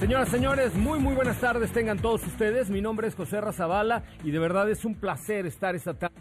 Señoras, señores, muy muy buenas tardes tengan todos ustedes. Mi nombre es José Razabala y de verdad es un placer estar esta tarde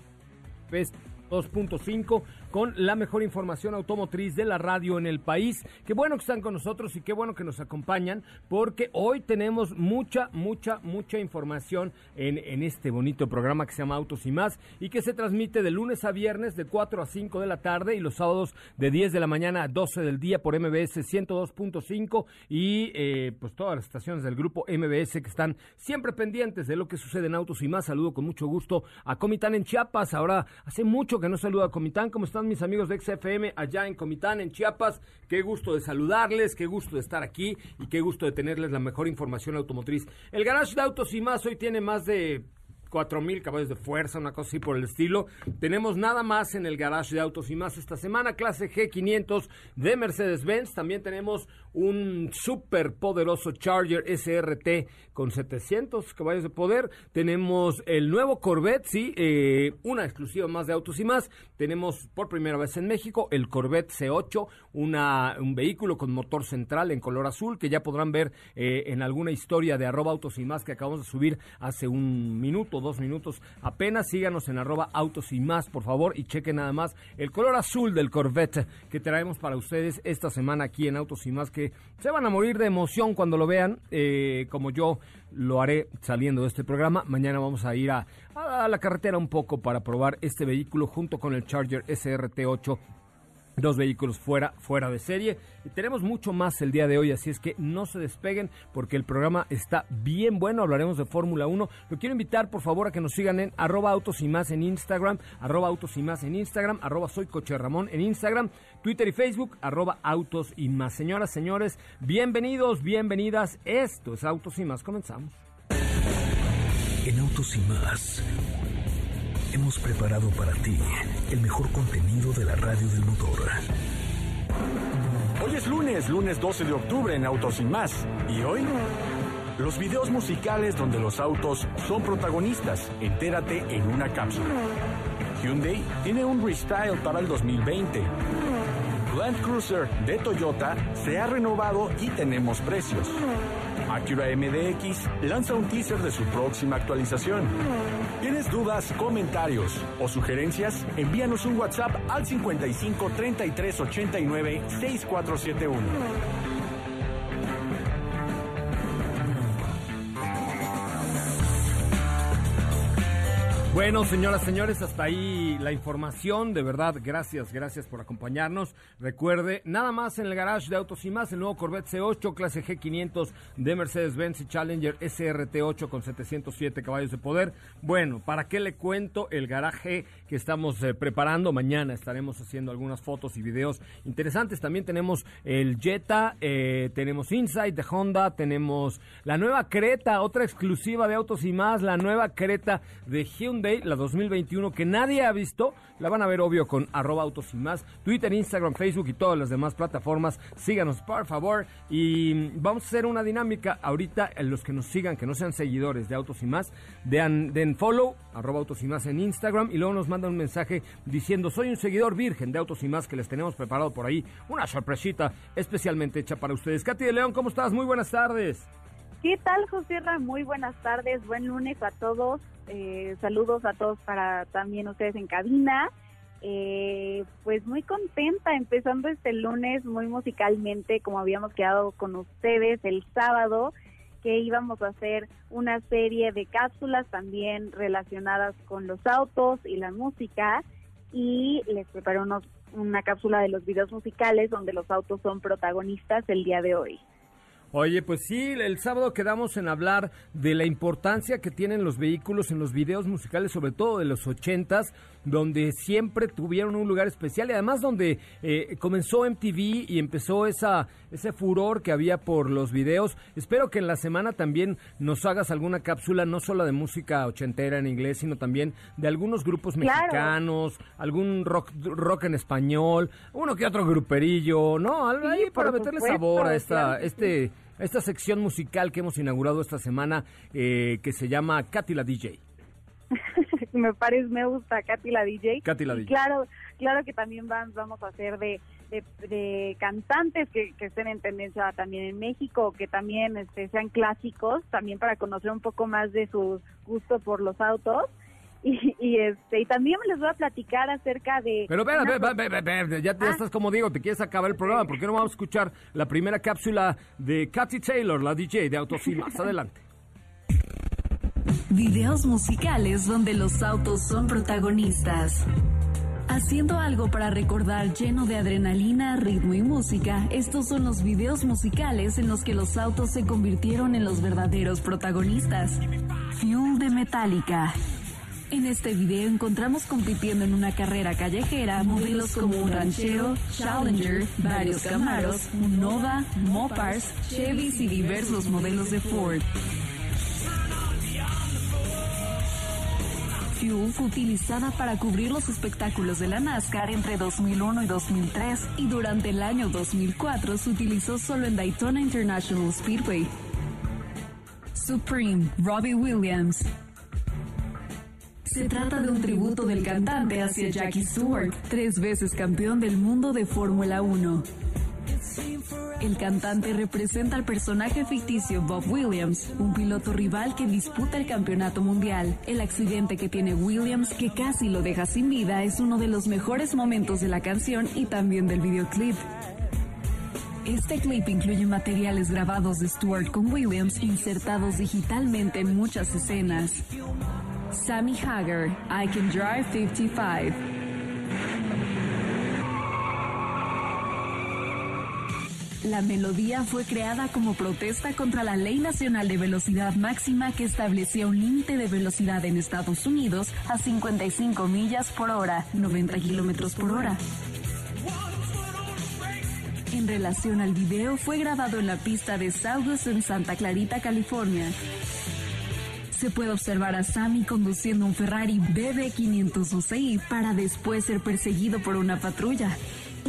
2.5 con la mejor información automotriz de la radio en el país. Qué bueno que están con nosotros y qué bueno que nos acompañan porque hoy tenemos mucha, mucha, mucha información en, en este bonito programa que se llama Autos y más y que se transmite de lunes a viernes de 4 a 5 de la tarde y los sábados de 10 de la mañana a 12 del día por MBS 102.5 y eh, pues todas las estaciones del grupo MBS que están siempre pendientes de lo que sucede en Autos y más. Saludo con mucho gusto a Comitán en Chiapas. Ahora hace mucho que no saludo a Comitán. ¿Cómo están? Mis amigos de XFM allá en Comitán, en Chiapas? Qué gusto de saludarles, qué gusto de estar aquí y qué gusto de tenerles la mejor información automotriz. El Garage de Autos y más hoy tiene más de 4000 caballos de fuerza, una cosa así por el estilo. Tenemos nada más en el garage de autos y más esta semana, clase G500 de Mercedes-Benz. También tenemos un súper poderoso Charger SRT con 700 caballos de poder. Tenemos el nuevo Corvette, sí, eh, una exclusiva más de autos y más. Tenemos por primera vez en México el Corvette C8, una, un vehículo con motor central en color azul que ya podrán ver eh, en alguna historia de arroba autos y más que acabamos de subir hace un minuto dos minutos apenas. Síganos en arroba autos y más, por favor, y chequen nada más el color azul del Corvette que traemos para ustedes esta semana aquí en Autos y más, se van a morir de emoción cuando lo vean, eh, como yo lo haré saliendo de este programa. Mañana vamos a ir a, a la carretera un poco para probar este vehículo junto con el Charger SRT8 dos vehículos fuera, fuera de serie. Y tenemos mucho más el día de hoy, así es que no se despeguen porque el programa está bien bueno. Hablaremos de Fórmula 1. Lo quiero invitar, por favor, a que nos sigan en arroba autos y más en Instagram, arroba autos y más en Instagram, arroba soy coche en Instagram, Twitter y Facebook, arroba autos y más. Señoras, señores, bienvenidos, bienvenidas. Esto es Autos y más. Comenzamos. En Autos y más hemos preparado para ti el mejor contenido de la radio del motor. Hoy es lunes, lunes 12 de octubre en Autos y más. ¿Y hoy? Los videos musicales donde los autos son protagonistas. Entérate en una cápsula. Hyundai tiene un restyle para el 2020. Land Cruiser de Toyota se ha renovado y tenemos precios. Acura MDX lanza un teaser de su próxima actualización. ¿Tienes dudas, comentarios o sugerencias? Envíanos un WhatsApp al 55 33 89 6471. Bueno, señoras, señores, hasta ahí la información. De verdad, gracias, gracias por acompañarnos. Recuerde, nada más en el garage de Autos y más, el nuevo Corvette C8, clase G500 de Mercedes-Benz y Challenger SRT8 con 707 caballos de poder. Bueno, ¿para qué le cuento el garaje que estamos eh, preparando? Mañana estaremos haciendo algunas fotos y videos interesantes. También tenemos el Jetta, eh, tenemos Insight de Honda, tenemos la nueva Creta, otra exclusiva de Autos y más, la nueva Creta de Hyundai la 2021, que nadie ha visto. La van a ver, obvio, con arroba autos y más. Twitter, Instagram, Facebook y todas las demás plataformas. Síganos, por favor. Y vamos a hacer una dinámica. Ahorita, los que nos sigan, que no sean seguidores de Autos y más, den, den follow, arroba autos y más en Instagram. Y luego nos mandan un mensaje diciendo, soy un seguidor virgen de Autos y más, que les tenemos preparado por ahí una sorpresita especialmente hecha para ustedes. Katy de León, ¿cómo estás? Muy buenas tardes. ¿Qué tal, José Muy buenas tardes, buen lunes a todos. Eh, saludos a todos para también ustedes en cabina. Eh, pues muy contenta, empezando este lunes muy musicalmente, como habíamos quedado con ustedes el sábado, que íbamos a hacer una serie de cápsulas también relacionadas con los autos y la música. Y les preparé una cápsula de los videos musicales donde los autos son protagonistas el día de hoy. Oye, pues sí, el sábado quedamos en hablar de la importancia que tienen los vehículos en los videos musicales, sobre todo de los ochentas, donde siempre tuvieron un lugar especial y además donde eh, comenzó MTV y empezó esa ese furor que había por los videos. Espero que en la semana también nos hagas alguna cápsula, no solo de música ochentera en inglés, sino también de algunos grupos mexicanos, algún rock rock en español, uno que otro gruperillo, ¿no? Algo ahí para meterle sabor a esta este esta sección musical que hemos inaugurado esta semana eh, que se llama Katy la DJ. Me parece, me gusta Katy la DJ. Katy la DJ. Claro, claro que también van, vamos a hacer de, de, cantantes que, que, estén en tendencia también en México, que también este, sean clásicos, también para conocer un poco más de su gusto por los autos. Y, este y también les voy a platicar acerca de pero espera, ya, ya ah. estás como digo te quieres acabar el programa ¿por qué no vamos a escuchar la primera cápsula de Katy Taylor la DJ de Autos y más adelante videos musicales donde los autos son protagonistas Haciendo algo para recordar lleno de adrenalina, ritmo y música, estos son los videos musicales en los que los autos se convirtieron en los verdaderos protagonistas. Fuel de Metallica, en este video encontramos compitiendo en una carrera callejera modelos como un ranchero, Challenger, varios Camaros, un Nova, Mopars, Chevys y diversos modelos de Ford. Fue utilizada para cubrir los espectáculos de la NASCAR entre 2001 y 2003 y durante el año 2004 se utilizó solo en Daytona International Speedway. Supreme, Robbie Williams, se trata de un tributo del cantante hacia Jackie Stewart, tres veces campeón del mundo de Fórmula 1. El cantante representa al personaje ficticio Bob Williams, un piloto rival que disputa el campeonato mundial. El accidente que tiene Williams, que casi lo deja sin vida, es uno de los mejores momentos de la canción y también del videoclip. Este clip incluye materiales grabados de Stewart con Williams insertados digitalmente en muchas escenas. Sammy Hagar, I Can Drive 55. La melodía fue creada como protesta contra la Ley Nacional de Velocidad Máxima que establecía un límite de velocidad en Estados Unidos a 55 millas por hora, 90 kilómetros por hora. En relación al video, fue grabado en la pista de Saugus en Santa Clarita, California se puede observar a Sammy conduciendo un Ferrari BB512i para después ser perseguido por una patrulla.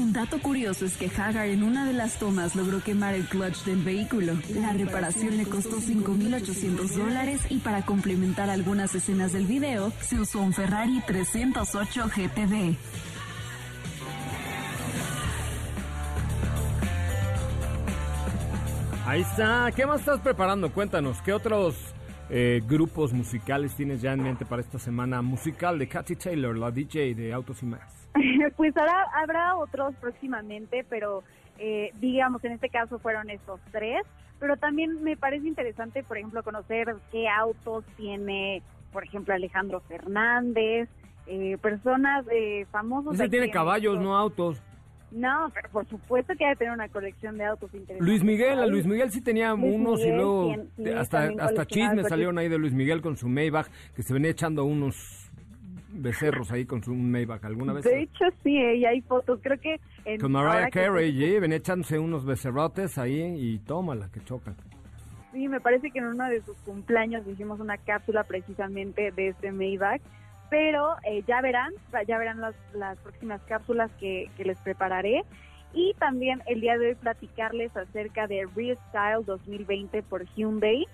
Un dato curioso es que Hagar en una de las tomas logró quemar el clutch del vehículo. La reparación le costó 5.800 dólares y para complementar algunas escenas del video se usó un Ferrari 308 GTD. Ahí está. ¿Qué más estás preparando? Cuéntanos. ¿Qué otros eh, grupos musicales tienes ya en mente para esta semana musical de Katy Taylor, la DJ de Autos y Más? pues ahora habrá otros próximamente, pero eh, digamos, en este caso fueron estos tres, pero también me parece interesante, por ejemplo, conocer qué autos tiene, por ejemplo, Alejandro Fernández, eh, personas eh, famosos. Ese tiene caballos, no autos. No, pero por supuesto que hay que tener una colección de autos interesantes. Luis Miguel, a Luis Miguel sí tenía unos y luego hasta, hasta chismes salieron ahí de Luis Miguel con su Maybach, que se venía echando unos becerros ahí con su Maybach alguna vez. De hecho, sí, y hay fotos, creo que... con Mariah Carey, sí, venía echándose unos becerrotes ahí y tómala, que chocan. Sí, me parece que en uno de sus cumpleaños hicimos una cápsula precisamente de este Maybach pero eh, ya verán, ya verán las, las próximas cápsulas que, que, les prepararé. Y también el día de hoy platicarles acerca de Real Style 2020 por Hyundai.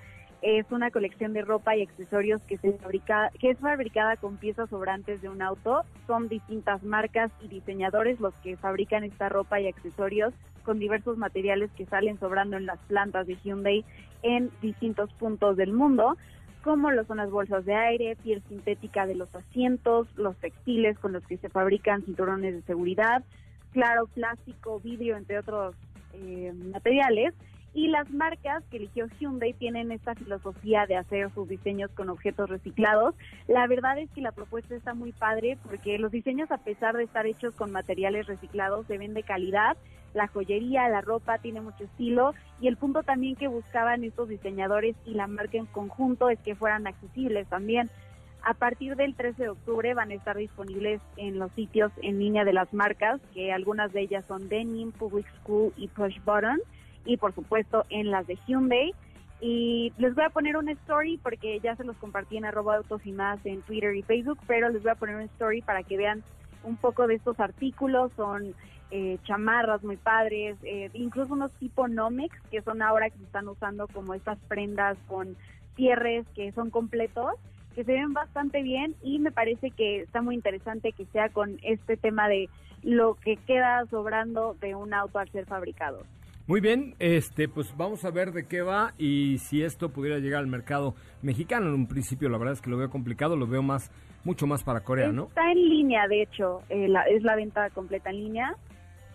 Es una colección de ropa y accesorios que, se fabrica, que es fabricada con piezas sobrantes de un auto. Son distintas marcas y diseñadores los que fabrican esta ropa y accesorios con diversos materiales que salen sobrando en las plantas de Hyundai en distintos puntos del mundo como lo son las bolsas de aire, piel sintética de los asientos, los textiles con los que se fabrican cinturones de seguridad, claro, plástico, vidrio, entre otros eh, materiales. Y las marcas que eligió Hyundai tienen esta filosofía de hacer sus diseños con objetos reciclados. La verdad es que la propuesta está muy padre porque los diseños, a pesar de estar hechos con materiales reciclados, se ven de calidad. La joyería, la ropa tiene mucho estilo y el punto también que buscaban estos diseñadores y la marca en conjunto es que fueran accesibles también. A partir del 13 de octubre van a estar disponibles en los sitios en línea de las marcas, que algunas de ellas son Denim, Public School y Push Button y por supuesto en las de Hyundai. Y les voy a poner una story porque ya se los compartí en arroba autos y más en Twitter y Facebook, pero les voy a poner una story para que vean un poco de estos artículos. Son eh, chamarras muy padres, eh, incluso unos tipo Nomex que son ahora que se están usando como estas prendas con cierres que son completos que se ven bastante bien y me parece que está muy interesante que sea con este tema de lo que queda sobrando de un auto al ser fabricado. Muy bien, este, pues vamos a ver de qué va y si esto pudiera llegar al mercado mexicano. En un principio, la verdad es que lo veo complicado, lo veo más, mucho más para Corea, ¿no? Está en línea, de hecho, eh, es la venta completa en línea.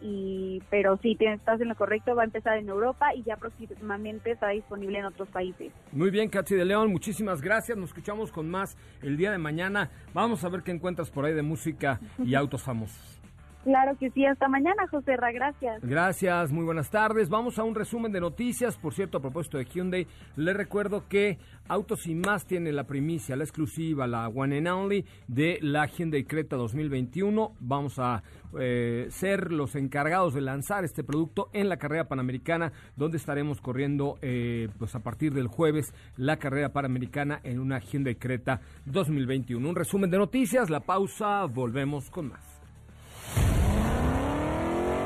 Y, pero sí, estás en lo correcto, va a empezar en Europa y ya próximamente estará disponible en otros países. Muy bien, Katsi de León, muchísimas gracias. Nos escuchamos con más el día de mañana. Vamos a ver qué encuentras por ahí de música y autos famosos. Claro que sí, hasta mañana, José Ra, gracias. Gracias, muy buenas tardes. Vamos a un resumen de noticias. Por cierto, a propósito de Hyundai, le recuerdo que Autos y Más tiene la primicia, la exclusiva, la one and only de la Hyundai Creta 2021. Vamos a eh, ser los encargados de lanzar este producto en la carrera panamericana, donde estaremos corriendo eh, pues a partir del jueves la carrera panamericana en una Hyundai Creta 2021. Un resumen de noticias, la pausa, volvemos con más.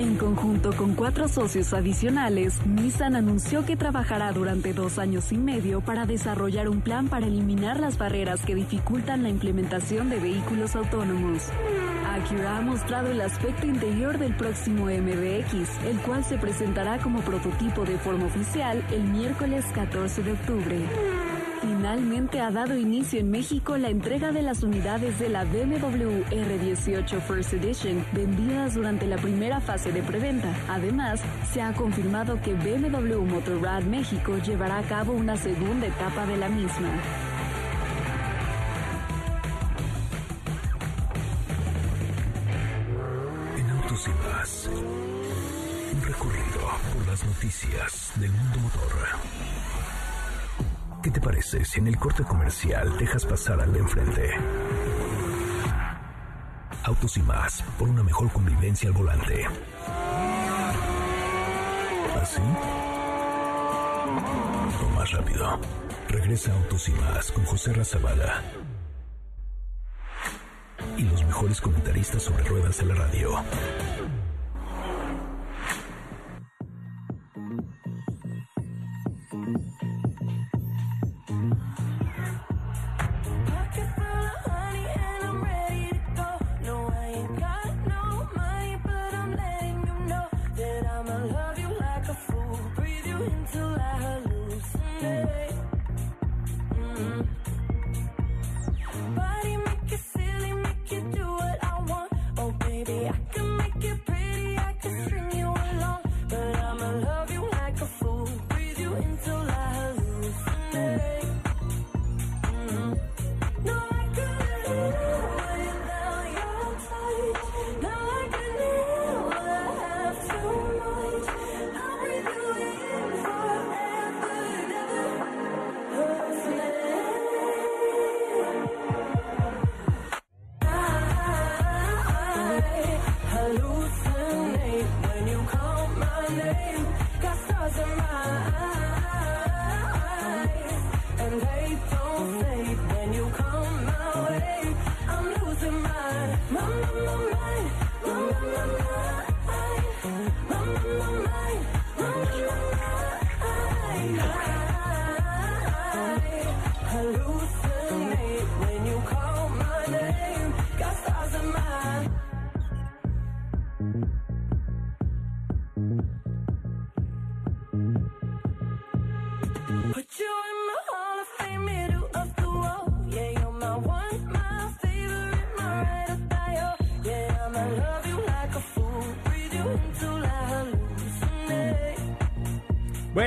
En conjunto con cuatro socios adicionales, Nissan anunció que trabajará durante dos años y medio para desarrollar un plan para eliminar las barreras que dificultan la implementación de vehículos autónomos. Acura ha mostrado el aspecto interior del próximo MDX, el cual se presentará como prototipo de forma oficial el miércoles 14 de octubre. Finalmente ha dado inicio en México la entrega de las unidades de la BMW R18 First Edition vendidas durante la primera fase de preventa. Además, se ha confirmado que BMW Motorrad México llevará a cabo una segunda etapa de la misma. En Autos y más, un recorrido por las noticias del mundo motor. ¿Qué te parece si en el corte comercial dejas pasar al de enfrente? Autos y más, por una mejor convivencia al volante. ¿Así? O más rápido. Regresa Autos y más con José Razabala. Y los mejores comentaristas sobre ruedas de la radio.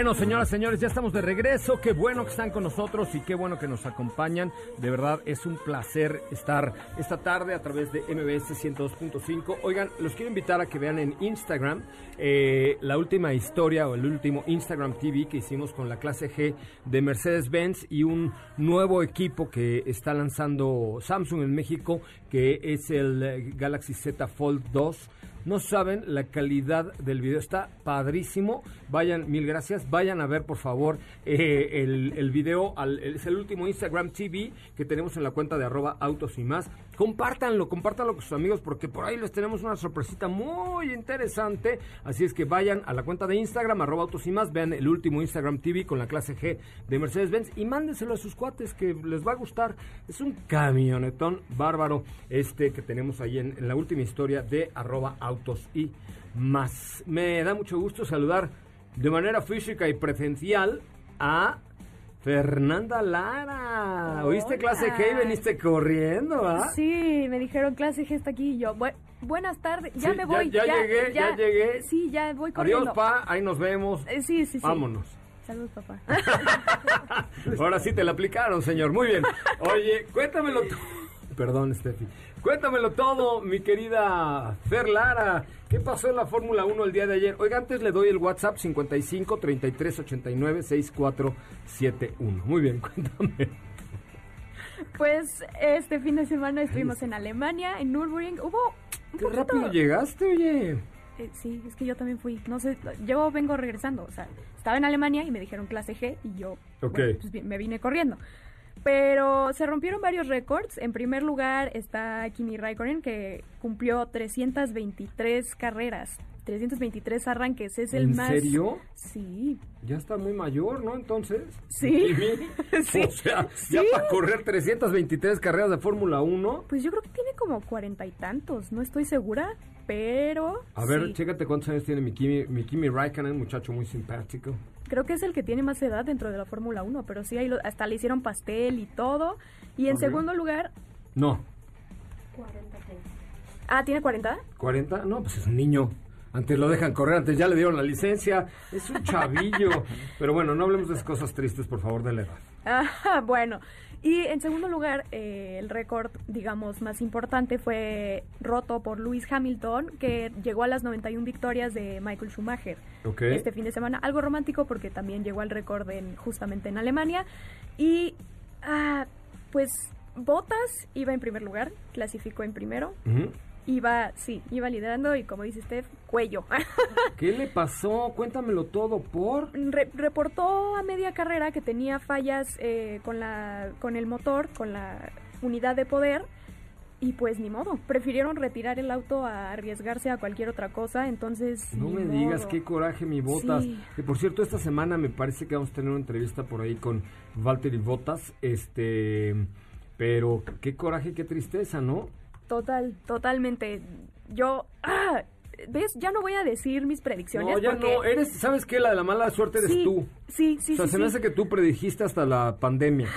Bueno, señoras, señores, ya estamos de regreso. Qué bueno que están con nosotros y qué bueno que nos acompañan. De verdad, es un placer estar esta tarde a través de MBS 102.5. Oigan, los quiero invitar a que vean en Instagram eh, la última historia o el último Instagram TV que hicimos con la clase G de Mercedes-Benz y un nuevo equipo que está lanzando Samsung en México, que es el eh, Galaxy Z Fold 2. No saben la calidad del video, está padrísimo. Vayan, mil gracias. Vayan a ver, por favor, eh, el, video. Al, es el último Instagram TV que tenemos en la cuenta de arroba autos y más. Compártanlo, compártanlo con sus amigos porque por ahí les tenemos una sorpresita muy interesante. Así es que vayan a la cuenta de Instagram, arroba autos y más, vean el último Instagram TV con la clase G de Mercedes-Benz y mándenselo a sus cuates que les va a gustar. Es un camionetón bárbaro este que tenemos ahí en, en la última historia de arroba autos y más. Me da mucho gusto saludar de manera física y presencial a Fernanda Lara. Hola. ¿Oíste clase G y veniste corriendo, ah? Sí, me dijeron clase G está aquí y yo. Bu buenas tardes, ya Sí, me voy. Ya, llegué, ya, llegué. Sí, ya voy corriendo. Adiós, pa, ahí nos vemos. Eh, sí, sí, sí. Vámonos. Saludos, papá. Ahora sí te la aplicaron, señor. Muy bien. Oye, cuéntamelo tú. Perdón, Steffi. Cuéntamelo todo, mi querida Fer Lara. ¿Qué pasó en la Fórmula 1 el día de ayer? Oiga, antes le doy el WhatsApp 55 33 89 6471. Muy bien, cuéntame. pues este fin de semana estuvimos en Alemania, en Nürburgring. Hubo un Qué rápido llegaste, oye. Eh, sí, es que yo también fui. No sé, yo vengo regresando. O sea, estaba en Alemania y me dijeron clase G y yo Ok. bueno, pues, me vine corriendo. Pero se rompieron varios récords. En primer lugar está Kimi Raikkonen, que cumplió 323 carreras, 323 arranques. Es el ¿En más. serio? Sí. Ya está muy mayor, ¿no? Entonces. Sí. O sea, ya Sí. para correr 323 carreras de Fórmula 1. Pues yo creo que tiene como cuarenta y tantos. No estoy segura, pero. A ver, sí. chécate cuántos años tiene mi Kimi, mi Kimi Raikkonen, muchacho muy simpático. Creo que es el que tiene más edad dentro de la Fórmula 1, pero sí, ahí lo- hasta le hicieron pastel y todo. Y en segundo lugar, No, ah, ¿tiene 40? 40, no, pues es un niño. Antes lo dejan correr, antes ya le dieron la licencia. Es un chavillo. Pero bueno, no hablemos de esas cosas tristes, por favor, de la edad. Ah, bueno. Y en segundo lugar, eh, el récord, digamos, más importante fue roto por Lewis Hamilton, que llegó a las 91 victorias de Michael Schumacher Ok. este fin de semana. Algo romántico porque también llegó al récord en, justamente en Alemania. Y, ah, pues, Bottas iba en primer lugar, clasificó en primero. Iba, sí, iba liderando y como dice Steph, cuello. ¿Qué le pasó? Cuéntamelo todo, por. Re- reportó a media carrera que tenía fallas eh, con, la, con el motor, con la unidad de poder. Y pues ni modo, prefirieron retirar el auto a arriesgarse a cualquier otra cosa, entonces... No me digas qué coraje mi Botas. Sí. Que por cierto, esta semana me parece que vamos a tener una entrevista por ahí con Valtteri Botas. Este. Pero qué coraje, qué tristeza, ¿no? Total, totalmente. Yo... ¡Ah! ¿Ves? Ya no voy a decir mis predicciones No, ya porque... no. Eres, ¿sabes qué? La de la mala suerte eres sí, tú. Sí, sí, o sea, sí, se me hace que tú predijiste hasta la pandemia,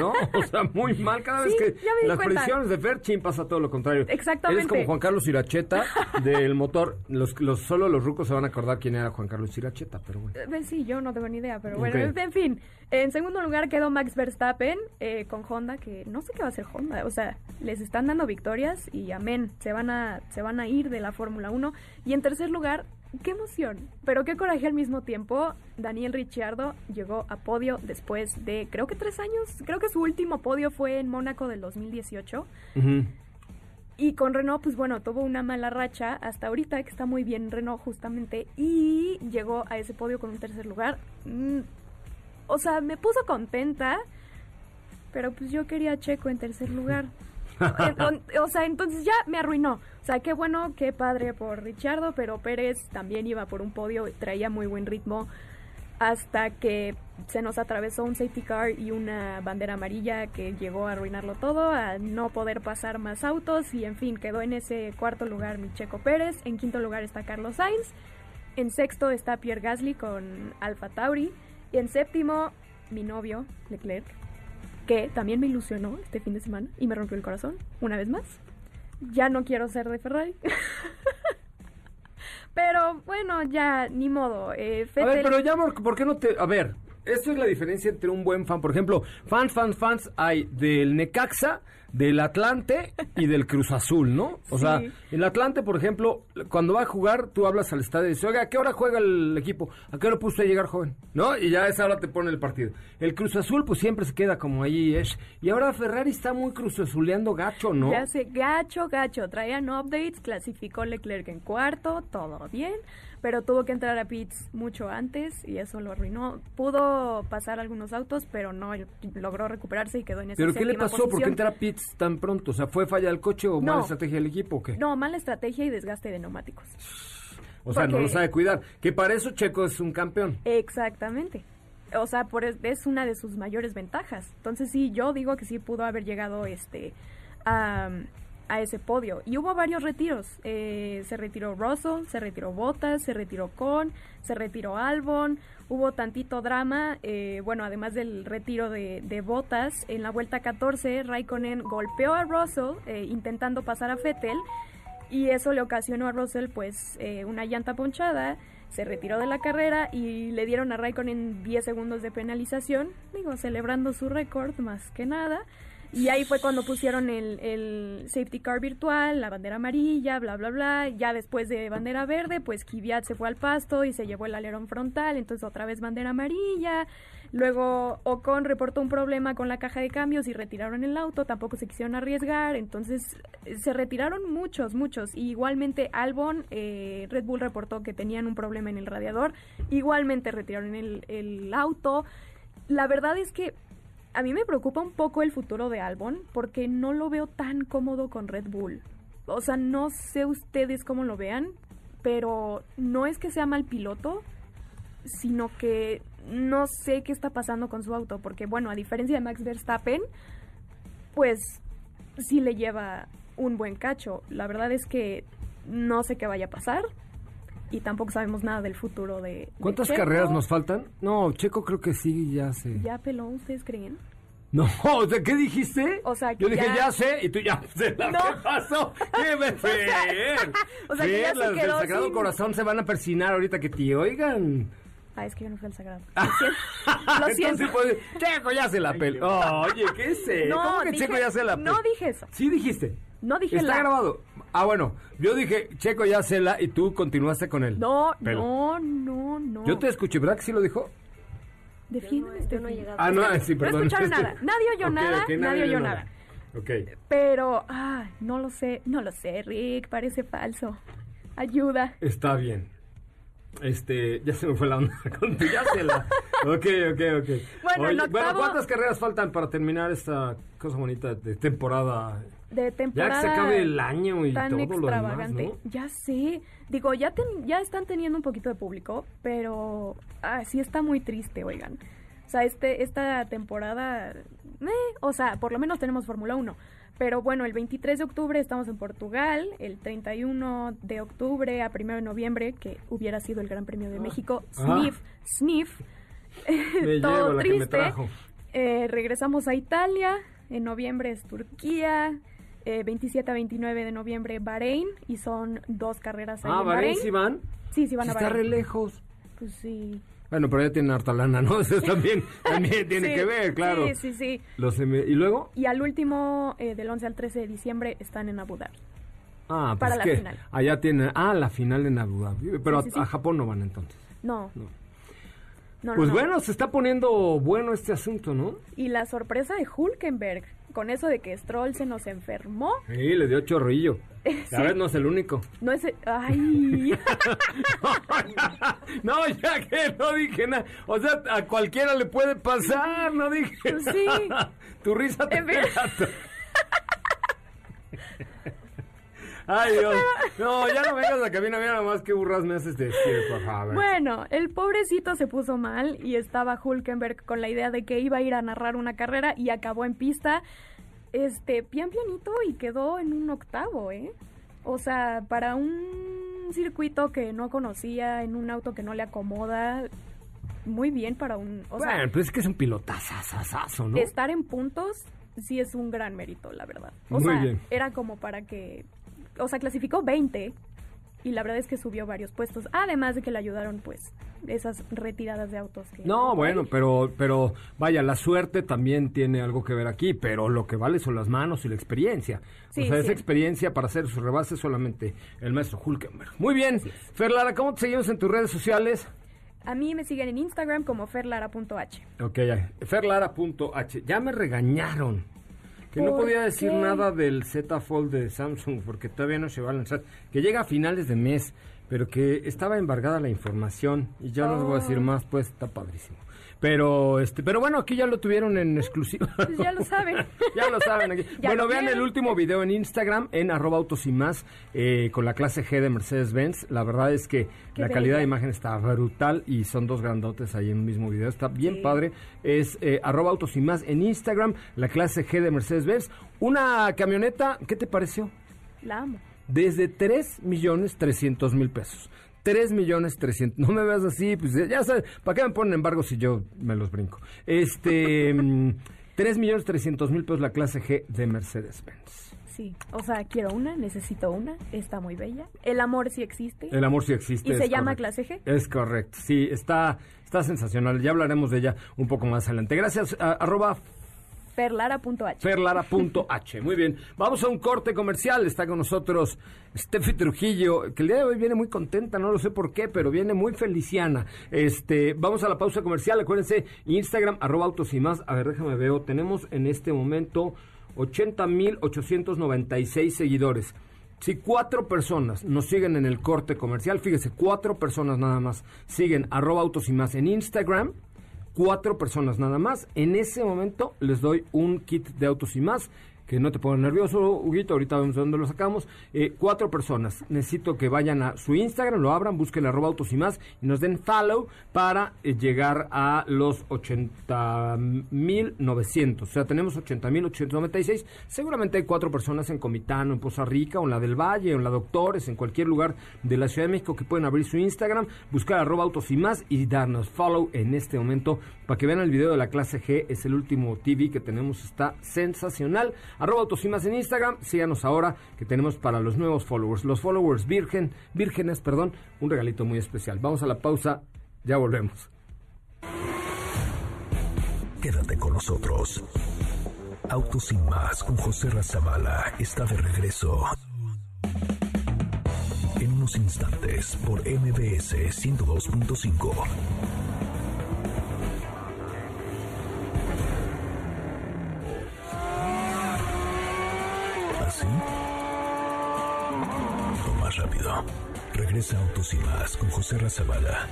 ¿no? O sea, muy mal. Cada vez que las cuenta. predicciones de Fer, chin, pasa todo lo contrario. Exactamente. Eres como Juan Carlos Iracheta del motor. Los, los, solo los rucos se van a acordar quién era Juan Carlos Iracheta, pero bueno. Eh, Sí, yo no tengo ni idea, pero bueno, en fin. En segundo lugar quedó Max Verstappen eh, con Honda, que no sé qué va a hacer Honda. O sea, les están dando victorias y amén, se van a, se van a ir de la Fórmula 1. Y en tercer lugar, qué emoción, pero qué coraje al mismo tiempo. Daniel Ricciardo llegó a podio después de, creo que tres años. Creo que su último podio fue en Mónaco del 2018. Ujú. Y con Renault, pues bueno, tuvo una mala racha hasta ahorita, que está muy bien Renault justamente, y llegó a ese podio con un tercer lugar. Mm, o sea, me puso contenta, pero pues yo quería a Checo en tercer lugar. O sea, entonces ya me arruinó. O sea, qué bueno, qué padre por Richardo, pero Pérez también iba por un podio, traía muy buen ritmo hasta que se nos atravesó un safety car y una bandera amarilla que llegó a arruinarlo todo, a no poder pasar más autos y en fin, quedó en ese cuarto lugar mi Checo Pérez, en quinto lugar está Carlos Sainz, en sexto está Pierre Gasly con Alfa Tauri y en séptimo mi novio Leclerc, que también me ilusionó este fin de semana y me rompió el corazón una vez más. Ya no quiero ser de Ferrari. Pero bueno, ya, ni modo. Eh, A ver, pero ya, ¿por por qué no te...? A ver, esto es la diferencia entre un buen fan. Por ejemplo, fans, fans, fans hay del Necaxa, del Atlante y del Cruz Azul, ¿no? O Sí. sea, el Atlante, por ejemplo, cuando va a jugar, tú hablas al estadio y dices, oiga, ¿a qué hora juega el equipo? ¿A qué hora puso a llegar joven? ¿No? Y ya a esa hora te pone el partido. El Cruz Azul, pues siempre se queda como ahí, es. Y ahora Ferrari está muy Cruz Azuleando gacho, ¿no? Ya sé, gacho, gacho. Traían updates, clasificó Leclerc en cuarto, todo bien. Pero tuvo que entrar a pits mucho antes y eso lo arruinó. Pudo pasar algunos autos, pero no logró recuperarse y quedó en esa ¿Pero qué le pasó? ¿Por qué posición. entra a pits tan pronto? O sea, ¿fue falla del coche o No. mala estrategia del equipo o qué? No, mala estrategia y desgaste de neumáticos. O sea, no lo sabe cuidar. Que para eso Checo es un campeón. Exactamente. O sea, por es, es una de sus mayores ventajas. Entonces sí, yo digo que sí pudo haber llegado este a, a ese podio. Y hubo varios retiros. Eh, se retiró Russell, se retiró Bottas, se retiró Con, se retiró Albon. Hubo tantito drama. eh, bueno, además del retiro de, de Bottas, en la vuelta 14, Raikkonen golpeó a Russell eh, intentando pasar a Vettel y eso le ocasionó a Russell pues una llanta ponchada, se retiró de la carrera y le dieron a Raikkonen 10 segundos de penalización, digo, celebrando su récord más que nada. Y ahí fue cuando pusieron el, el safety car virtual, la bandera amarilla, bla, bla, bla. Ya después de bandera verde, pues Kvyat se fue al pasto y se llevó el alerón frontal, entonces otra vez bandera amarilla. Luego Ocon reportó un problema con la caja de cambios y retiraron el auto, tampoco se quisieron arriesgar, entonces se retiraron muchos, muchos. Y igualmente Albon, eh, Red Bull reportó que tenían un problema en el radiador, igualmente retiraron el, el auto. La verdad es que a mí me preocupa un poco el futuro de Albon porque no lo veo tan cómodo con Red Bull. O sea, no sé ustedes cómo lo vean, pero no es que sea mal piloto, sino que no sé qué está pasando con su auto, porque bueno, a diferencia de Max Verstappen, pues sí le lleva un buen cacho. La verdad es que no sé qué vaya a pasar y tampoco sabemos nada del futuro de... de ¿Cuántas Checo. carreras nos faltan? No, Checo creo que sí, ya sé. ¿Ya peló, ustedes creen? No, o sea, ¿qué dijiste? O sea, que Yo dije, ya- ya sé, y tú ya sé la No. ¿Qué pasó? ¿Qué me Fer? o sea, que ya Fer, se las del quedó Sagrado sin- Corazón se van a persinar ahorita que te oigan. Ah, es que yo no fui al sagrado. Lo siento. Lo siento. Entonces, Checo ya se la peló. Oye, ¿qué sé? No, ¿Cómo que dije- Checo ya se la peló? no dije eso. Sí dijiste. No dije Está la. grabado. Ah, bueno, yo dije Checo ya se la y tú continuaste con él. No, no, no, no. Yo te escuché, ¿verdad que sí lo dijo? Defiéndeme, Yo no llegado. Ah, no, sí, No perdón. escucharon nada. Nadie oyó nada, nadie oyó nada. Ok. Pero, ah, no lo sé, no lo sé, Rick, parece falso. Ayuda. Está bien. Este, ya se me fue la onda con tu ya se la. Ok, ok, ok. Bueno, en octavo- ¿cuántas carreras faltan para terminar esta cosa bonita de temporada? De temporada. Ya que se acabe el año y tan todo lo demás, extravagante. ¿no? Ya sé. Digo, ya, ten- ya están teniendo un poquito de público, pero ah, sí está muy triste, oigan. O sea, este, esta temporada, eh, o sea, por lo menos tenemos Fórmula 1. Pero bueno, el 23 de octubre estamos en Portugal, el 31 de octubre a 1 de noviembre, que hubiera sido el Gran Premio de México, Ah. sniff, sniff, Me todo llevo la que me triste. trajo. Eh, regresamos a Italia, en noviembre es Turquía, eh, 27 a 29 de noviembre Bahrein, y son dos carreras ahí Ah, en Bahrein Bahrein. sí van. Sí, sí van a Está re lejos. Pues sí. Bueno, pero ya tienen harta lana, ¿no? Eso también, también tiene Sí, que ver, claro. Sí, sí, sí. Los M- ¿Y luego? Y al último, eh, del 11 al 13 de diciembre, están en Abu Dhabi. Ah, pues Para la que final. allá tienen... Ah, la final en Abu Dhabi. Pero Sí, sí, a, a sí. Japón no van entonces. No. No. No, no, Pues no. bueno, se está poniendo bueno este asunto, ¿no? Y la sorpresa de Hulkenberg, con eso de que Stroll se nos enfermó, Sí, le dio chorrillo. A ver, no es el único. no es... Ay... no, ya que no dije nada. O sea, a cualquiera le puede pasar, no dije Pues sí. nada. Tu risa te En. Ay, Dios. No, ya no vengas a la cabina, mira nomás qué burras me haces favor. Bueno, el pobrecito se puso mal y estaba Hulkenberg con la idea de que iba a ir a narrar una carrera y acabó en pista, este, pian pianito y quedó en un octavo, ¿eh? O sea, para un circuito que no conocía, en un auto que no le acomoda, muy bien para un... O sea, bueno, pues es que es un pilotazazazazo, ¿no? estar en puntos sí es un gran mérito, la verdad. O Muy sea, bien. era como para que... O sea, clasificó 20 y la verdad es que subió varios puestos, además de que le ayudaron pues esas retiradas de autos. Que no, bueno, pero, pero vaya, la suerte también tiene algo que ver aquí, pero lo que vale son las manos y la experiencia. o sea, esa experiencia para hacer su rebase solamente el maestro Hulkenberg. Muy bien, Ferlara, ¿cómo te seguimos en tus redes sociales? A mí me siguen en Instagram como ferlara.h. Ok, ferlara.h. Ya me regañaron. Que no podía decir nada del Z Fold de Samsung porque todavía no se va a lanzar. Que llega a finales de mes pero que estaba embargada la información y ya no les voy a decir oh. más, pues está padrísimo. Pero este, pero bueno, aquí ya lo tuvieron en exclusiva. Pues ya lo saben. ya lo saben aquí. bueno, vean el último video en Instagram, en arroba autos y más, eh, con la clase G de Mercedes-Benz. La verdad es que la calidad de imagen está brutal y son dos grandotes ahí en un mismo video. Está bien padre. Es eh, arroba autos y más en Instagram, la clase G de Mercedes-Benz. Una camioneta, ¿qué te pareció? La amo desde 3 millones 300 mil pesos. 3 millones 300. No me veas así, pues ya sabes, ¿para qué me ponen embargo si yo me los brinco? Este, 3 millones 300 mil pesos la clase G de Mercedes-Benz. Sí, o sea, quiero una, necesito una, está muy bella. El amor sí existe. El amor sí existe. ¿Y se llama clase G? Es correcto, sí, está, está sensacional. Ya hablaremos de ella un poco más adelante. Gracias, arroba Ferlara.h. Ferlara.h. Muy bien. Vamos a un corte comercial. Está con nosotros Steffi Trujillo, que el día de hoy viene muy contenta, no lo sé por qué, pero viene muy feliciana. Este, vamos a la pausa comercial. Acuérdense, Instagram, arroba autos y más. A ver, déjame veo. Tenemos en este momento 80.896 seguidores. Si cuatro personas nos siguen en el corte comercial, fíjese, cuatro personas nada más siguen arroba autos y más en Instagram, cuatro personas nada más. En ese momento les doy un kit de autos y más que no te pongas nervioso, Huguito, ahorita vemos de dónde lo sacamos. Eh, cuatro personas. Necesito que vayan a su Instagram, lo abran, busquen arroba autos y más y nos den follow para eh, llegar a los 80.900. O sea, tenemos 80.896. Seguramente hay cuatro personas en Comitano, en Poza Rica, o en la del Valle, o en la Doctores, en cualquier lugar de la Ciudad de México que pueden abrir su Instagram, buscar arroba autos y más y darnos follow en este momento para que vean el video de la clase G. Es el último TV que tenemos, está sensacional arroba autosimas en Instagram. Síganos ahora que tenemos para los nuevos followers. Los followers virgen, vírgenes, perdón, un regalito muy especial. Vamos a la pausa, ya volvemos. Quédate con nosotros. Autos con José Razabala está de regreso. En unos instantes por MBS 102.5. así? O más rápido. Regresa Autos y Más con José Razabala.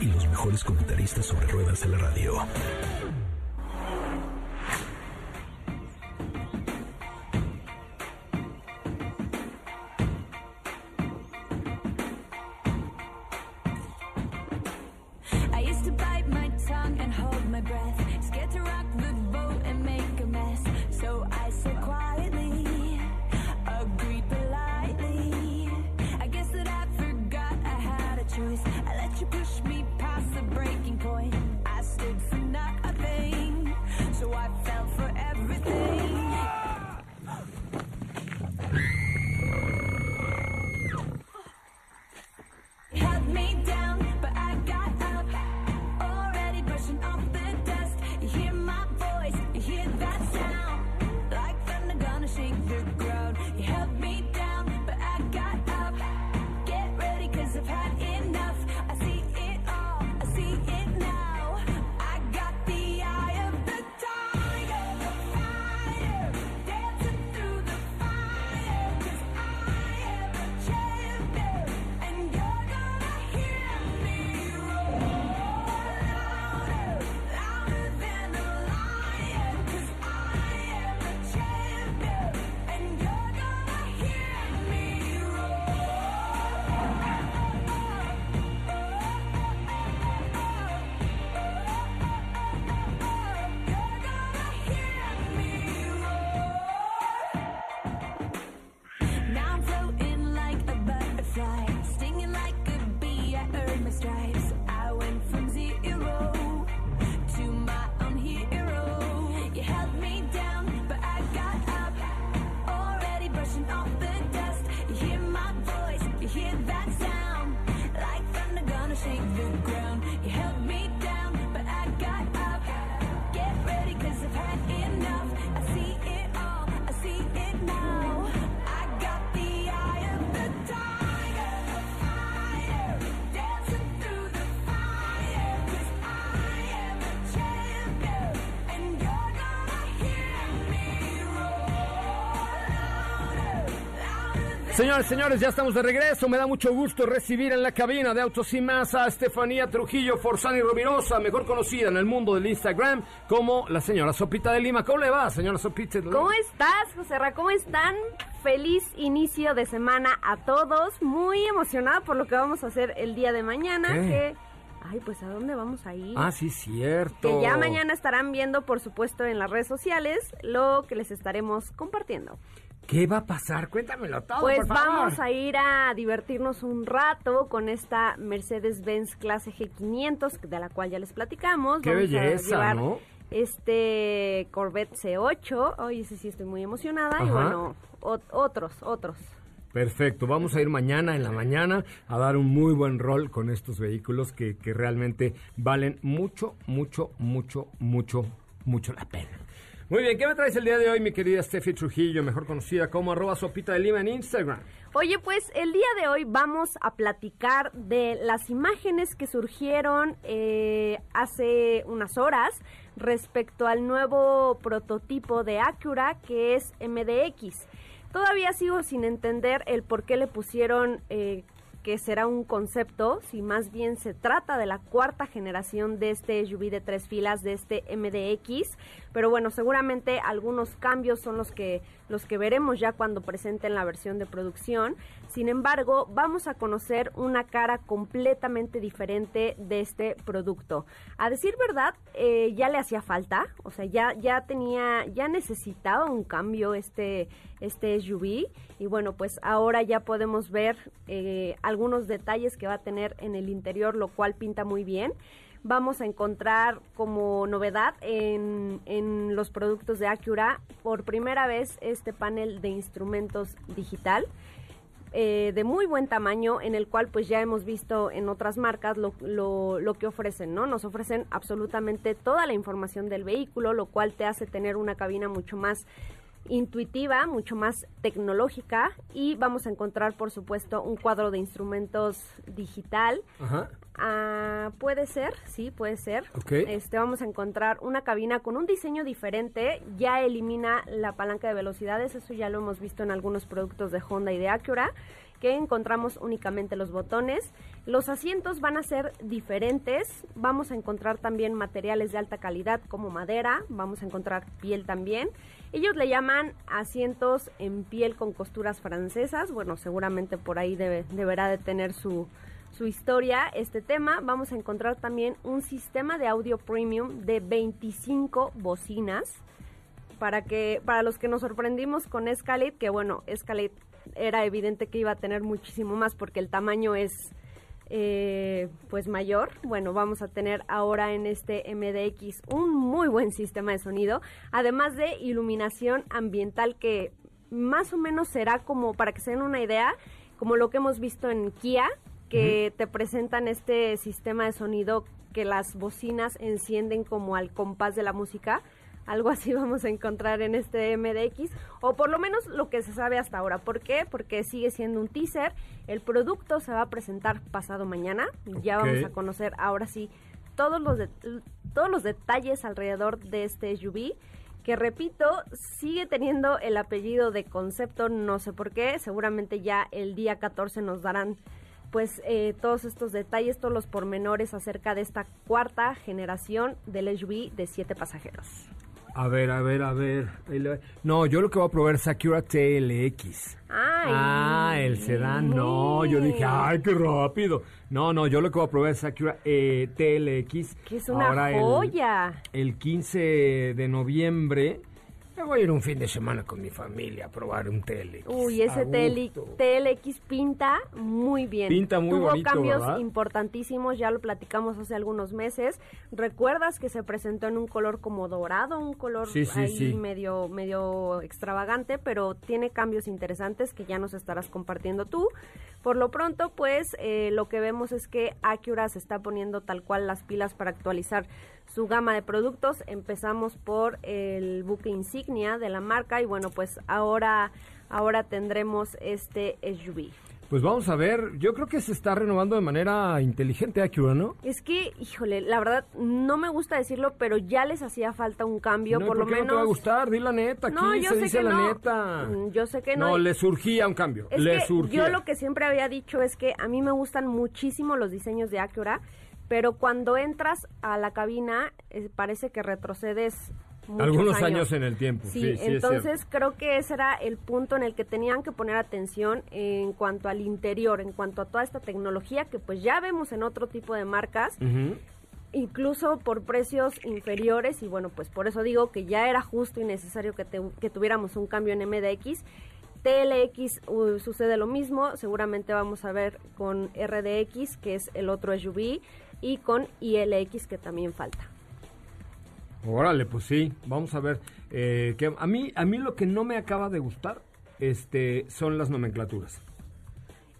Y los mejores comentaristas sobre ruedas de la radio. I used to bite my tongue and hold my breath. Scared to rock the boat and Señores, señores, ya estamos de regreso. Me da mucho gusto recibir en la cabina de Autos y Más a Estefanía Trujillo Forzani Rovirosa, mejor conocida en el mundo del Instagram como la señora Sopita de Lima. ¿Cómo le va, señora Sopita de Lima? ¿Cómo estás, José Ra? ¿Cómo están? Feliz inicio de semana a todos. Muy emocionada por lo que vamos a hacer el día de mañana. ¿Qué? Que, ay, pues ¿a dónde vamos a ir? Ah, sí, cierto. Que ya mañana estarán viendo, por supuesto, en las redes sociales lo que les estaremos compartiendo. ¿Qué va a pasar? Cuéntamelo todo, Pues por favor. vamos a ir a divertirnos un rato con esta Mercedes-Benz clase G500, de la cual ya les platicamos. Qué Vamos a belleza, llevar ¿no? Este Corvette C8. Hoy ese sí estoy muy emocionada. Y bueno, ot- otros, otros. Perfecto, vamos a ir mañana en la mañana a dar un muy buen rol con estos vehículos que, que realmente valen mucho, mucho, mucho, mucho, mucho la pena. Muy bien, ¿qué me traes el día de hoy, mi querida Steffi Trujillo, mejor conocida como arroba sopita de lima en Instagram? Oye, pues el día de hoy vamos a platicar de las imágenes que surgieron eh, hace unas horas respecto al nuevo prototipo de Acura que es MDX. Todavía sigo sin entender el por qué le pusieron eh, que será un concepto, si más bien se trata de la cuarta generación de este SUV de tres filas, de este MDX. Pero bueno, seguramente algunos cambios son los que, los que veremos ya cuando presenten la versión de producción. Sin embargo, vamos a conocer una cara completamente diferente de este producto. A decir verdad, eh, ya le hacía falta, o sea, ya, ya tenía, ya necesitaba un cambio este, este SUV. Y bueno, pues ahora ya podemos ver eh, algunos detalles que va a tener en el interior, lo cual pinta muy bien vamos a encontrar como novedad en, en, los productos de Acura por primera vez este panel de instrumentos digital. Eh, de muy buen tamaño en el cual pues ya hemos visto en otras marcas lo, lo, lo, que ofrecen, ¿no? Nos ofrecen absolutamente toda la información del vehículo, lo cual te hace tener una cabina mucho más intuitiva, mucho más tecnológica y vamos a encontrar por supuesto un cuadro de instrumentos digital. Ajá. Ah, puede ser, sí, puede ser. Okay. Este, vamos a encontrar una cabina con un diseño diferente. Ya elimina la palanca de velocidades. Eso ya lo hemos visto en algunos productos de Honda y de Acura. Que encontramos únicamente los botones. Los asientos van a ser diferentes. Vamos a encontrar también materiales de alta calidad como madera. Vamos a encontrar piel también. Ellos le llaman asientos en piel con costuras francesas. Bueno, seguramente por ahí debe, deberá de tener su, su historia este tema. Vamos a encontrar también un sistema de audio premium de 25 bocinas. Para, que, para los que nos sorprendimos con Escalade, que bueno, Escalade era evidente que iba a tener muchísimo más porque el tamaño es eh, pues mayor. Bueno, vamos a tener ahora en este MDX un muy buen sistema de sonido, además de iluminación ambiental que más o menos será como, para que se den una idea, como lo que hemos visto en Kia, que te presentan este sistema de sonido que las bocinas encienden como al compás de la música. Algo así vamos a encontrar en este MDX, o por lo menos lo que se sabe hasta ahora. ¿Por qué? Porque sigue siendo un teaser. El producto se va a presentar pasado mañana. Ya vamos a conocer ahora sí todos los, de- todos los detalles alrededor de este SUV. Que repito, sigue teniendo el apellido de concepto, no sé por qué. Seguramente ya el día 14 nos darán pues eh, todos estos detalles, todos los pormenores acerca de esta cuarta generación del SUV de siete pasajeros. A ver, a ver, a ver. No, yo lo que voy a probar es Acura TLX. Ay. Ah, el sedán, no. Yo dije, ay, qué rápido. No, no, yo lo que voy a probar es Acura eh, TLX. Que es una Ahora el- joya. El, 15 de noviembre me voy a ir un fin de semana con mi familia a probar un TLX. Uy, ese A TL gusto. TLX pinta muy bien. Pinta muy Tuvo bonito, cambios ¿verdad? importantísimos, ya lo platicamos hace algunos meses. ¿Recuerdas que se presentó en un color como dorado, un color Sí, sí, ahí sí. medio medio extravagante, pero tiene cambios interesantes que ya nos estarás compartiendo tú. Por lo pronto, pues eh, lo que vemos es que Acura se está poniendo tal cual las pilas para actualizar su gama de productos. Empezamos por el buque insignia de la marca y bueno, pues ahora ahora tendremos este SUV. Pues vamos a ver, yo creo que se está renovando de manera inteligente Acura, ¿no? Es que, híjole, la verdad, no me gusta decirlo, pero ya les hacía falta un cambio, no, por, lo qué menos... no te va a gustar? Di la neta, aquí No, yo se sé dice que la no. neta. Mm, Yo sé que no. No, le surgía un cambio, Es le que surgía. yo lo que siempre había dicho es que a mí me gustan muchísimo los diseños de Acura, pero cuando entras a la cabina eh, parece que retrocedes muchos Algunos años. en el tiempo, sí, sí, es entonces creo que ese era el punto en el que tenían que poner atención en cuanto al interior, en cuanto a toda esta tecnología que pues ya vemos en otro tipo de marcas, incluso por precios inferiores y bueno, pues por eso digo que ya era justo y necesario que, te- que tuviéramos un cambio en MDX. TLX uh, sucede lo mismo, seguramente vamos a ver con RDX, que es el otro SUV, y con ILX, que también falta. Órale, pues sí, vamos a ver. eh, que a mí, a mí lo que no me acaba de gustar, este, son las nomenclaturas.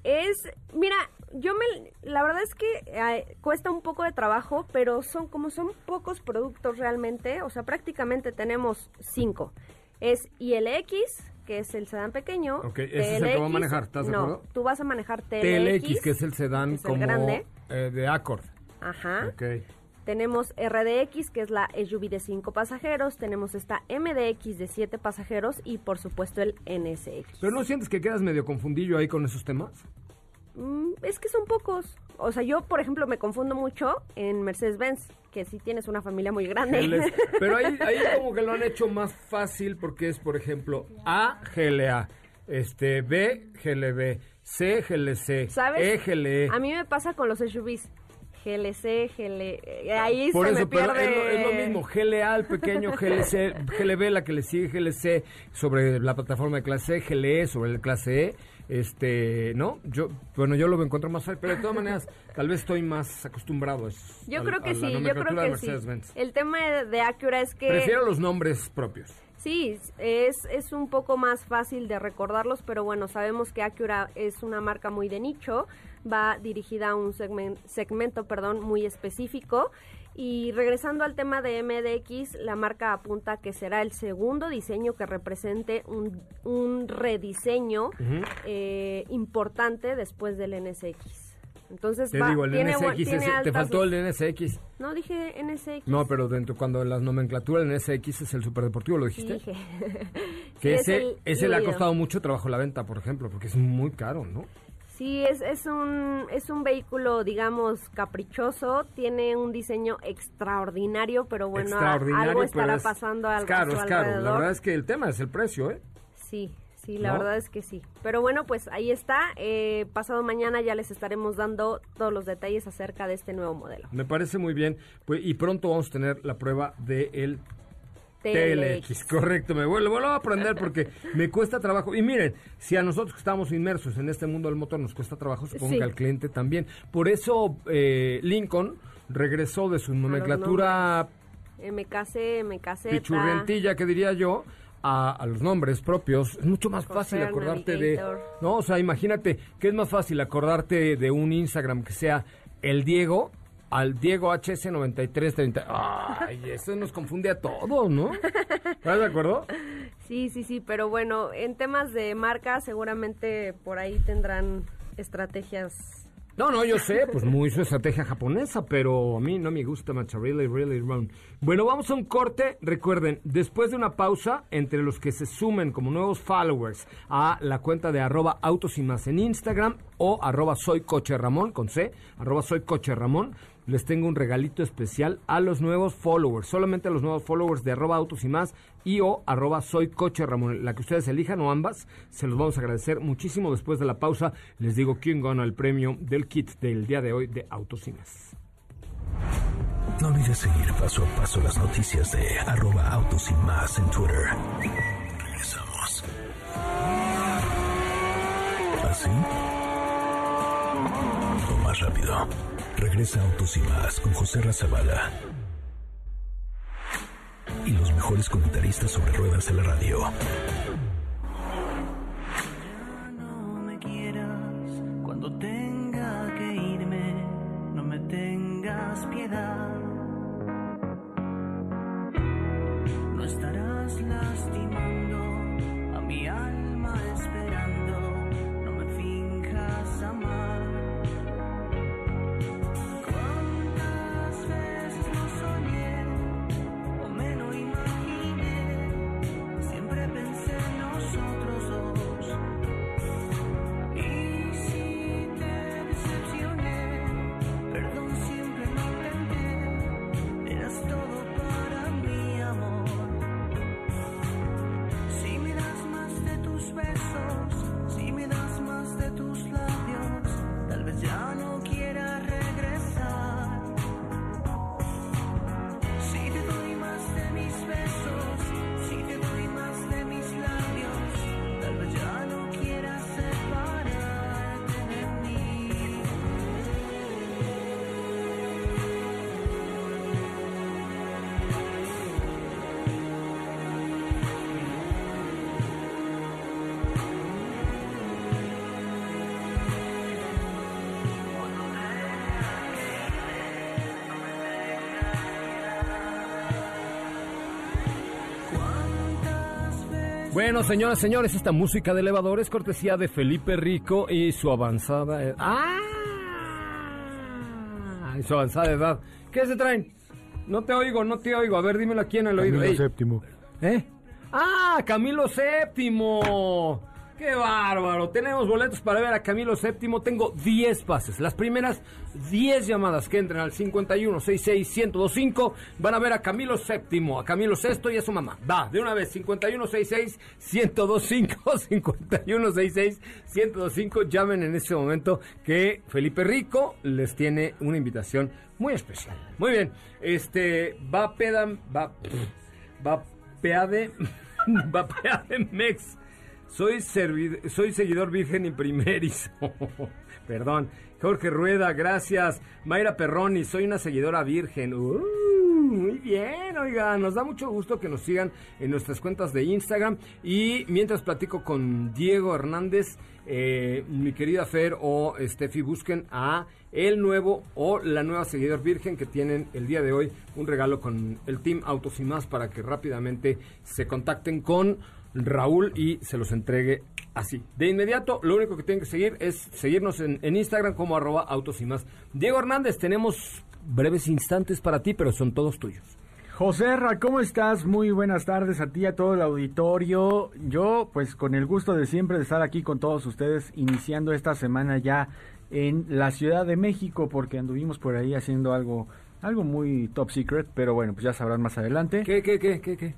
Es, mira, yo me, la verdad es que eh, cuesta un poco de trabajo, pero son como son pocos productos realmente, o sea, prácticamente tenemos cinco. Es ILX, que es el sedán pequeño. Ok, ese es el que voy a manejar, ¿estás de no, acuerdo? tú vas a manejar TLX. TLX, que es el sedán el grande. eh, de Accord. Ajá. Ok. Tenemos RDX, que es la SUV de 5 pasajeros. Tenemos esta MDX de 7 pasajeros y, por supuesto, el NSX. Pero no sientes que quedas medio confundillo ahí con esos temas? Mm, es que son pocos. O sea, yo, por ejemplo, me confundo mucho en Mercedes-Benz, que sí tienes una familia muy grande. Pero ahí, ahí como que lo han hecho más fácil porque es, por ejemplo, A, GLA, este, B, GLB, C, GLC, ¿Sabes? E, GLE. A mí me pasa con los SUVs. GLC, GL... eh, Ahí Por se eso, me pero pierde... es, lo, es lo mismo, GLA el pequeño, GLC, GLB la que le sigue GLC sobre la plataforma de clase E, GLE sobre el clase E, este, ¿no? Yo, bueno, yo lo encuentro más fácil, pero de todas maneras, tal vez estoy más acostumbrado a eso, Yo al- creo que sí, yo creo que sí. El tema de, de Acura es que... Prefiero los nombres propios. Sí, es, es un poco más fácil de recordarlos, pero bueno, sabemos que Acura es una marca muy de nicho, va dirigida a un segmen- segmento perdón, muy específico. Y regresando al tema de MDX, la marca apunta que será el segundo diseño que represente un, un rediseño eh, importante después del NSX. Entonces, Te va- digo, el tiene NSX, tiene ese- te faltó el NSX. No, dije NSX. No, pero dentro cuando en las nomenclaturas el NSX es el superdeportivo, ¿lo dijiste? Dije. Que Sí, es ese, el ese le ha costado mucho trabajo la venta, por ejemplo, porque es muy caro, ¿no? Sí, es, es, un, es un vehículo, digamos, caprichoso, tiene un diseño extraordinario, pero bueno, Extraordinario, algo estará es- pasando al es caro, es caro. La verdad es que el tema es el precio, ¿eh? Sí, sí, la ¿No? verdad es que sí. Pero bueno, pues ahí está. Eh, pasado mañana ya les estaremos dando todos los detalles acerca de este nuevo modelo. Me parece muy bien. Pues, y pronto vamos a tener la prueba del TLX. Correcto, me vuelvo, vuelvo a aprender porque me cuesta trabajo. Y miren, si a nosotros que estamos inmersos en este mundo del motor nos cuesta trabajo, supongo Sí. que al cliente también. Por eso eh, Lincoln regresó de su nomenclatura MKC, MKZ. pichurrientilla, que diría yo, a, a los nombres propios. Es mucho más fácil acordarte de... No, o sea, imagínate que es más fácil acordarte de un Instagram que sea el Diego al Diego HS9330. Ay, eso nos confunde a todos, ¿no? ¿Estás de acuerdo? Sí, sí, sí, pero bueno, en temas de marca seguramente por ahí tendrán estrategias No, no, yo sé, pues muy su estrategia japonesa, pero a mí no me gusta mucho, really, really wrong. Bueno, vamos a un corte. Recuerden, después de una pausa, entre los que se sumen como nuevos followers a la cuenta de arroba autos y más en Instagram o arroba soy coche Ramón, con C, arroba soy coche Ramón, les tengo un regalito especial a los nuevos followers, solamente a los nuevos followers de arroba autos y más y o arroba soy coche Ramón, la que ustedes elijan o ambas, se los vamos a agradecer muchísimo después de la pausa. Les digo quién gana el premio del kit del día de hoy de Autos y más. No olvides seguir paso a paso las noticias de arroba autos y más en Twitter. Regresamos. ¿Así? O más rápido. Regresa Autos y más con José Razabala. Y los mejores comentaristas sobre ruedas de la radio. no me quieras cuando tenga que irme, no me tengas piedad. No estarás lastimando Bueno, señoras, señores, esta música de elevador es cortesía de Felipe Rico y su avanzada edad. ¡Ah! Y su avanzada edad. ¿Qué se traen? No te oigo, no te oigo. A ver, dímelo aquí en el oído. Ey. séptimo. ¿Eh? ¡Ah! Camilo VII. ¡Qué bárbaro! Tenemos boletos para ver a Camilo VII. Tengo 10 pases. Las primeras 10 llamadas que entren al 5166-1025 van a ver a Camilo VII, a Camilo VI y a su mamá. Va, de una vez, 5166-1025, 5166-1025. Llamen en este momento que Felipe Rico les tiene una invitación muy especial. Muy bien, este, va pedam, va, va peade, va peade mex. Soy, soy seguidor virgen y primerizo. Perdón. Jorge Rueda, gracias. Mayra Perroni, soy una seguidora virgen. Uh, muy bien, oiga, nos da mucho gusto que nos sigan en nuestras cuentas de Instagram. Y mientras platico con Diego Hernández, eh, mi querida Fer o Steffi, busquen a el nuevo o la nueva seguidor virgen que tienen el día de hoy un regalo con el Team Autos y más para que rápidamente se contacten con Raúl y se los entregue así. De inmediato, lo único que tienen que seguir es seguirnos en, en Instagram como arroba autos y más. Diego Hernández, tenemos breves instantes para ti, pero son todos tuyos. José Ra, ¿cómo estás? Muy buenas tardes a ti y a todo el auditorio. Yo, pues con el gusto de siempre de estar aquí con todos ustedes, iniciando esta semana ya en la Ciudad de México, porque anduvimos por ahí haciendo algo, algo muy top secret, pero bueno, pues ya sabrán más adelante. ¿Qué, qué, qué, qué, qué?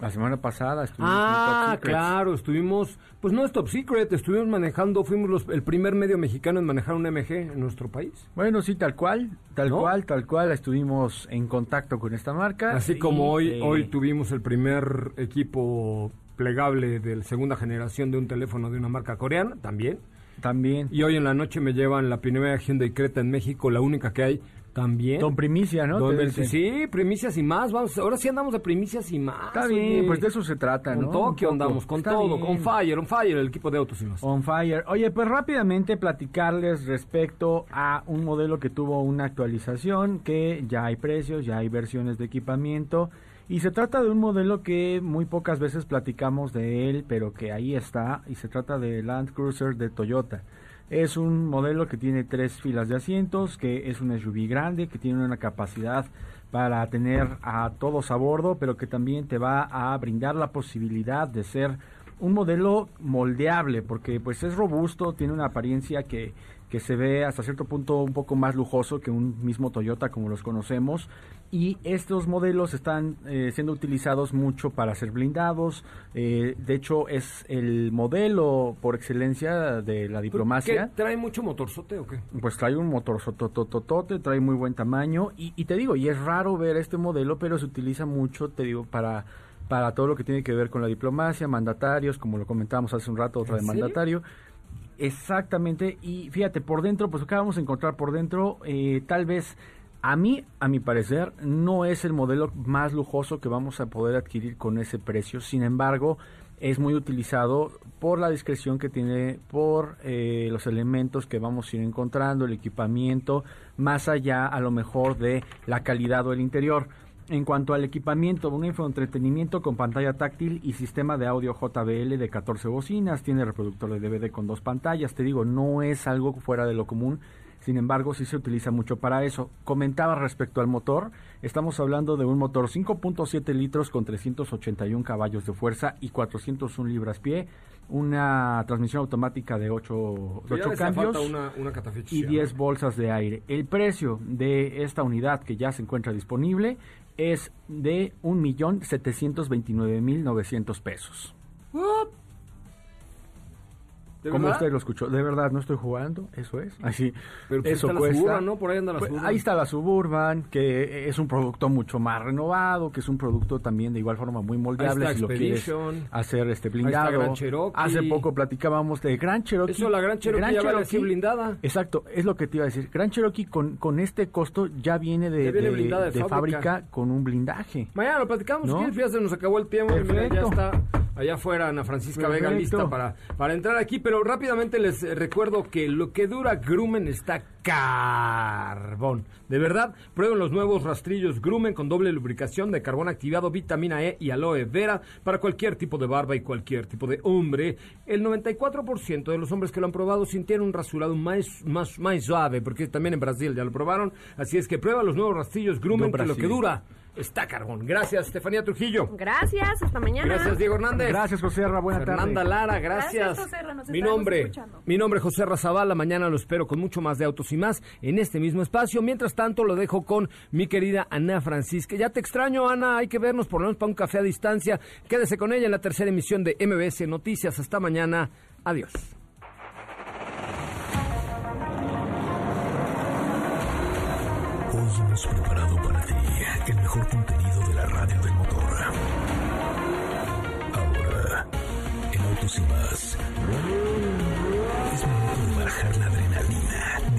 La semana pasada estuvimos en Ah, Top Secrets. claro, estuvimos, pues no es top secret, estuvimos manejando, fuimos los- el primer medio mexicano en manejar un MG en nuestro país. Bueno, sí, tal cual, tal ¿No? cual, tal cual, estuvimos en contacto con esta marca. Así como hoy, eh, hoy tuvimos el primer equipo plegable de segunda generación de un teléfono de una marca coreana, también. También. Y hoy en la noche me llevan la primera Hyundai Creta en México, la única que hay, también. Don Primicia, ¿no? Don sí, primicias y más. Vamos, ahora sí andamos de primicias y más. Está bien, oye. pues de eso se trata, Con ¿no? Tokio Un poco. andamos, con Está todo, bien. con Fire, on Fire, el equipo de autos y más. On fire. Oye, pues rápidamente platicarles respecto a un modelo que tuvo una actualización, que ya hay precios, ya hay versiones de equipamiento. Y se trata de un modelo que muy pocas veces platicamos de él, pero que ahí está. Y se trata de Land Cruiser de Toyota. Es un modelo que tiene tres filas de asientos, que es un SUV grande, que tiene una capacidad para tener a todos a bordo, pero que también te va a brindar la posibilidad de ser un modelo moldeable, porque pues es robusto, tiene una apariencia que, que se ve hasta cierto punto un poco más lujoso que un mismo Toyota como los conocemos. Y estos modelos están eh, siendo utilizados mucho para ser blindados. eh, de hecho, es el modelo por excelencia de la diplomacia. ¿Qué, ¿Trae mucho motorzote o qué? Pues trae un motor sototototote, trae muy buen tamaño y, y te digo, y es raro ver este modelo, pero se utiliza mucho, te digo, para, para todo lo que tiene que ver con la diplomacia, mandatarios, como lo comentábamos hace un rato, otra de ¿En serio? Exactamente, y fíjate, por dentro, pues acá vamos a encontrar por dentro, eh, tal vez a mí, a mi parecer, no es el modelo más lujoso que vamos a poder adquirir con ese precio. Sin embargo, es muy utilizado por la discreción que tiene, por eh, los elementos que vamos a ir encontrando, el equipamiento, más allá a lo mejor de la calidad o el interior. En cuanto al equipamiento, un infoentretenimiento con pantalla táctil y sistema de audio JBL de 14 bocinas, tiene reproductor de DVD con dos pantallas, te digo, no es algo fuera de lo común, sin embargo sí se utiliza mucho para eso. Comentaba respecto al motor, estamos hablando de un motor 5.7 litros con 381 caballos de fuerza y 401 libras-pie, una transmisión automática de 8, Ya le hacía cambios una, una y ¿no? 10 bolsas de aire. El precio de esta unidad que ya se encuentra disponible es de 1.729.900 pesos. ¿De ¿Cómo verdad? usted lo escuchó? De verdad, no estoy jugando, eso es. Así, Pero pues eso está la cuesta. Suburban, ¿no? Por ahí anda la Pues, Suburban. ahí está la Suburban, que es un producto mucho más renovado, que es un producto también de igual forma muy moldeable si lo quieres hacer este blindado. Gran Cherokee. Hace poco platicábamos de Gran Cherokee. Eso, la Gran Cherokee ya vale así blindada. Exacto, es lo que te iba a decir. Gran Cherokee con, con este costo ya viene de, Ya viene de- blindada de de fábrica. fábrica con un blindaje. Mañana lo platicamos, ¿No? ¿qué? Fíjate, se nos acabó el tiempo mira, ya Perfecto. está allá afuera Ana Francisca Vega lista para, para entrar aquí, pero rápidamente les recuerdo que lo que dura Grumen está carbón. De verdad, prueben los nuevos rastrillos Grumen con doble lubricación de carbón activado, vitamina E y aloe vera para cualquier tipo de barba y cualquier tipo de hombre. El 94% de los hombres que lo han probado sintieron un rasurado más, más, más suave, porque también en Brasil ya lo probaron. Así es que prueba los nuevos rastrillos Grumen, No, que lo que dura está carbón. Gracias, Estefanía Trujillo. Gracias, hasta mañana. Gracias, Diego Hernández. Gracias, José Ra, buena Fernanda tarde. Lara, gracias. Gracias, José nos mi nombre, escuchando. mi nombre es José Razabala. Mañana lo espero con mucho más de autos y más en este mismo espacio. Mientras tanto, lo dejo con mi querida Ana Francisca. Ya te extraño, Ana. Hay que vernos por lo menos para un café a distancia. Quédese con ella en la tercera emisión de MBS Noticias. Hasta mañana. Adiós. Hoy hemos preparado para